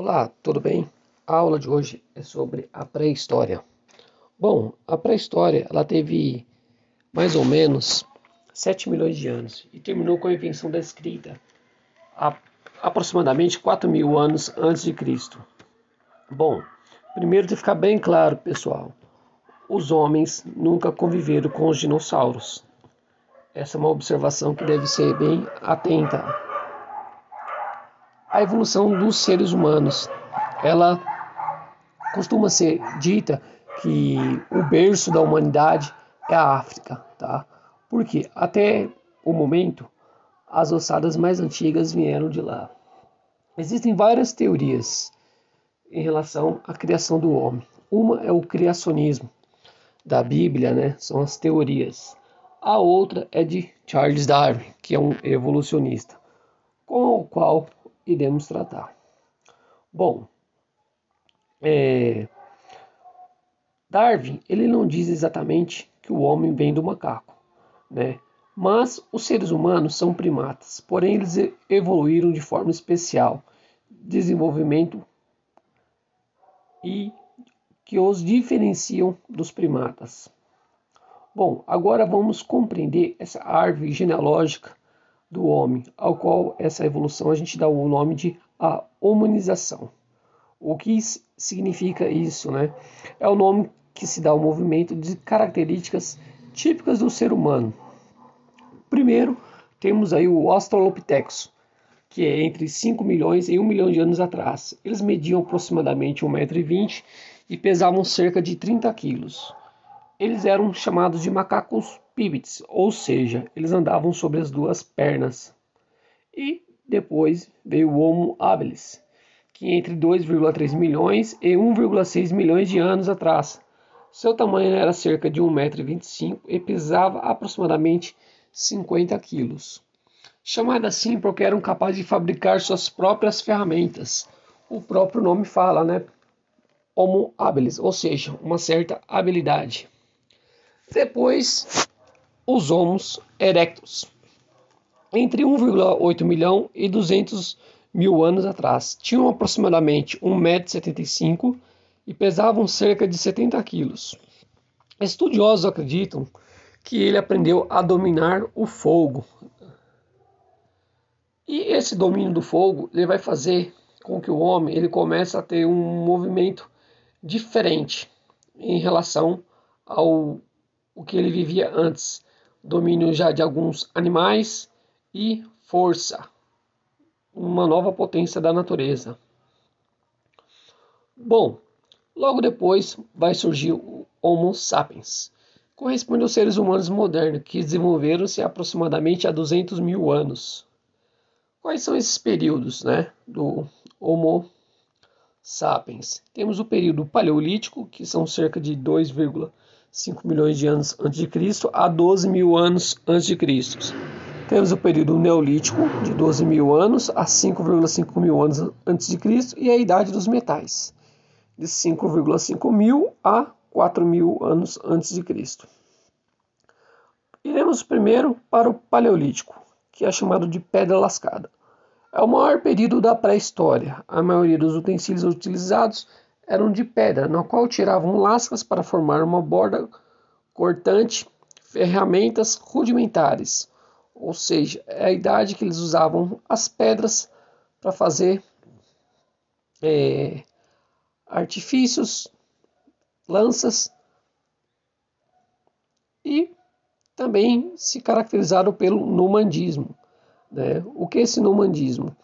Olá, tudo bem? A aula de hoje é sobre a pré-história. Bom, a pré-história ela teve mais ou menos 7 milhões de anos e terminou com a invenção da escrita a, aproximadamente 4 mil anos antes de Cristo. Bom, primeiro de ficar bem claro, pessoal, os homens nunca conviveram com os dinossauros. Essa é uma observação que deve ser bem atenta a evolução dos seres humanos. Ela costuma ser dita que o berço da humanidade é a África, tá? Porque até o momento as ossadas mais antigas vieram de lá. Existem várias teorias em relação à criação do homem. Uma é o criacionismo da Bíblia, né? São as teorias. A outra é de Charles Darwin, que é um evolucionista, com o qual iremos tratar. Bom, é, Darwin ele não diz exatamente que o homem vem do macaco, né? Mas os seres humanos são primatas, porém eles evoluíram de forma especial, desenvolvimento e que os diferenciam dos primatas. Bom, agora vamos compreender essa árvore genealógica do homem, ao qual essa evolução a gente dá o nome de a humanização. O que significa isso, né? É o nome que se dá ao movimento de características típicas do ser humano. Primeiro, temos aí o Australopithecus, que é entre 5 milhões e 1 milhão de anos atrás. Eles mediam aproximadamente 1,20m e pesavam cerca de 30 quilos. Eles eram chamados de macacos pivots, ou seja, eles andavam sobre as duas pernas. E depois veio o Homo habilis, que entre 2,3 milhões e 1,6 milhões de anos atrás. Seu tamanho era cerca de 1,25m e pesava aproximadamente 50 quilos. Chamada assim porque eram capazes de fabricar suas próprias ferramentas. O próprio nome fala, né? Homo habilis, ou seja, uma certa habilidade. Depois, os Homos erectus. Entre 1,8 milhão e 200 mil anos atrás, tinham aproximadamente 1,75m e pesavam cerca de 70 quilos. Estudiosos acreditam que ele aprendeu a dominar o fogo. E esse domínio do fogo ele vai fazer com que o homem ele comece a ter um movimento diferente em relação ao o que ele vivia antes, domínio já de alguns animais e força, uma nova potência da natureza. Bom, logo depois vai surgir o Homo sapiens, corresponde aos seres humanos modernos que desenvolveram-se aproximadamente há 200 mil anos. Quais são esses períodos né, do Homo sapiens? Temos o período paleolítico, que são cerca de 2, 5 milhões de anos antes de Cristo a 12 mil anos antes de Cristo. Temos o período neolítico de 12 mil anos a 5,5 mil anos antes de Cristo e a idade dos metais de 5,5 mil a 4 mil anos antes de Cristo. Iremos primeiro para o Paleolítico, que é chamado de Pedra Lascada. É o maior período da pré-história. A maioria dos utensílios utilizados eram de pedra, na qual tiravam lascas para formar uma borda cortante, ferramentas rudimentares, ou seja, é a idade que eles usavam as pedras para fazer é, artifícios, lanças e também se caracterizaram pelo nomandismo. Né? O que é esse nomandismo?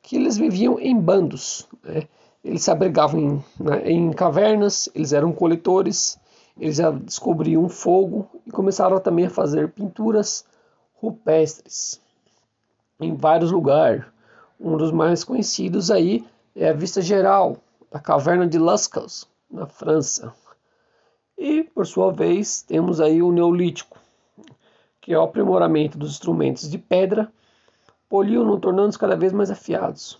Que eles viviam em bandos. Né? Eles se abrigavam em, né, em cavernas, eles eram coletores, eles já descobriam fogo e começaram também a fazer pinturas rupestres em vários lugares. Um dos mais conhecidos aí é a Vista Geral, da Caverna de Lascaux, na França. E, por sua vez, temos aí o Neolítico, que é o aprimoramento dos instrumentos de pedra, poliam tornando-os cada vez mais afiados.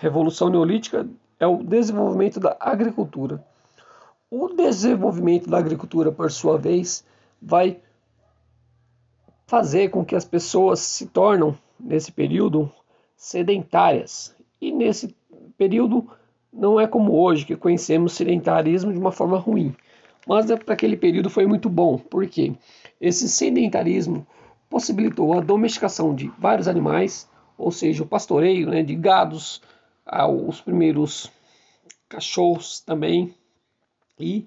Revolução Neolítica é o desenvolvimento da agricultura. O desenvolvimento da agricultura, por sua vez, vai fazer com que as pessoas se tornem, nesse período, sedentárias. E nesse período não é como hoje, que conhecemos sedentarismo de uma forma ruim. Mas é, para aquele período foi muito bom, porque esse sedentarismo possibilitou a domesticação de vários animais, ou seja, o pastoreio né, de gados, os primeiros cachorros também, e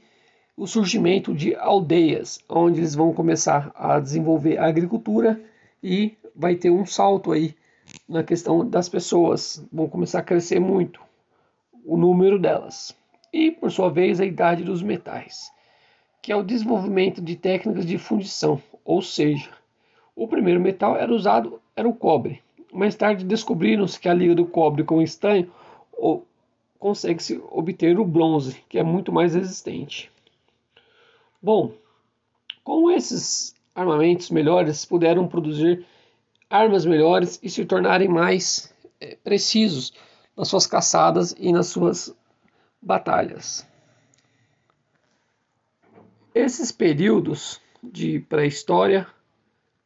o surgimento de aldeias, onde eles vão começar a desenvolver a agricultura e vai ter um salto aí na questão das pessoas, vão começar a crescer muito o número delas. E, por sua vez, a idade dos metais, que é o desenvolvimento de técnicas de fundição, ou seja, o primeiro metal era usado era o cobre. Mais tarde descobriram-se que a liga do cobre com o estanho consegue-se obter o bronze, que é muito mais resistente. Bom, com esses armamentos melhores, puderam produzir armas melhores e se tornarem mais é, precisos nas suas caçadas e nas suas batalhas. Esses períodos de pré-história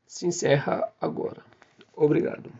se encerra agora. Obrigado.